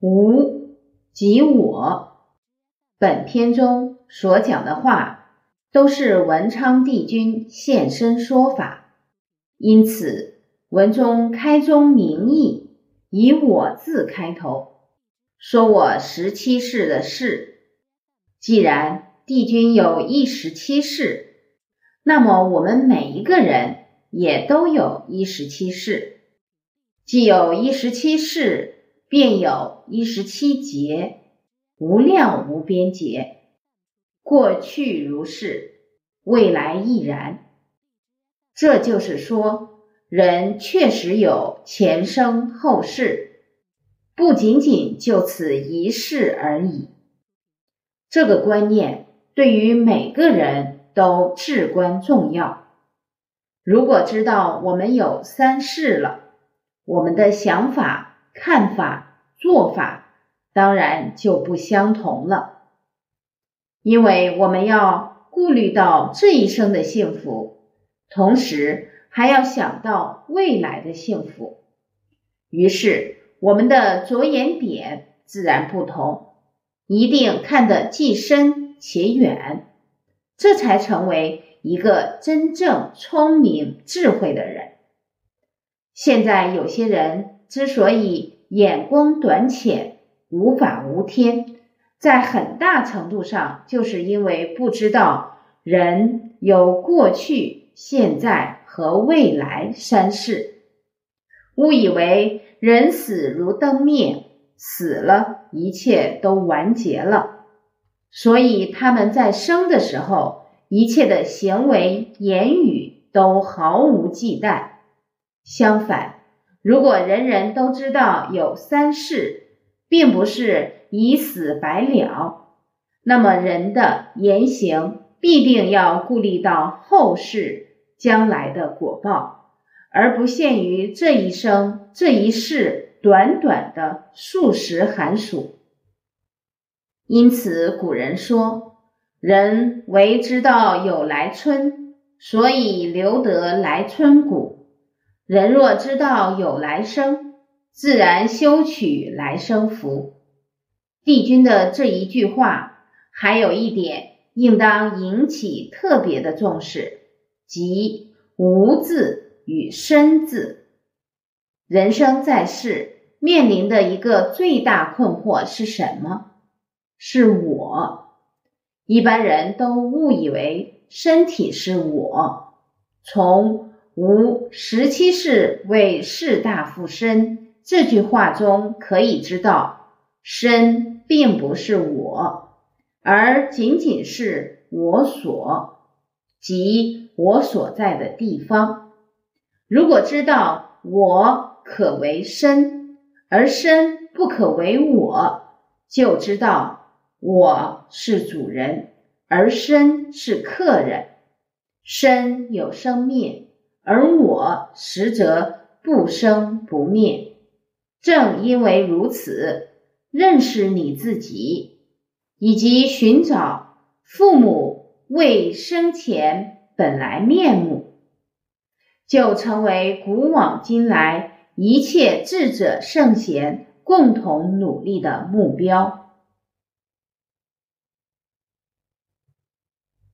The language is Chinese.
吾即我。本篇中所讲的话，都是文昌帝君现身说法，因此文中开宗明义，以我字开头，说我十七世的事。既然帝君有一十七世，那么我们每一个人也都有一十七世，既有一十七世。便有一十七劫，无量无边劫。过去如是，未来亦然。这就是说，人确实有前生后世，不仅仅就此一世而已。这个观念对于每个人都至关重要。如果知道我们有三世了，我们的想法。看法、做法当然就不相同了，因为我们要顾虑到这一生的幸福，同时还要想到未来的幸福，于是我们的着眼点自然不同，一定看得既深且远，这才成为一个真正聪明智慧的人。现在有些人。之所以眼光短浅、无法无天，在很大程度上就是因为不知道人有过去、现在和未来三世，误以为人死如灯灭，死了一切都完结了，所以他们在生的时候，一切的行为、言语都毫无忌惮。相反。如果人人都知道有三世，并不是以死白了，那么人的言行必定要顾虑到后世将来的果报，而不限于这一生这一世短短的数十寒暑。因此，古人说：“人为知道有来春，所以留得来春谷。”人若知道有来生，自然修取来生福。帝君的这一句话，还有一点应当引起特别的重视，即“无”字与“身”字。人生在世，面临的一个最大困惑是什么？是我。一般人都误以为身体是我，从。吾十七世为士大夫身，这句话中可以知道，身并不是我，而仅仅是我所，即我所在的地方。如果知道我可为身，而身不可为我，就知道我是主人，而身是客人。身有生灭。而我实则不生不灭，正因为如此，认识你自己，以及寻找父母未生前本来面目，就成为古往今来一切智者圣贤共同努力的目标。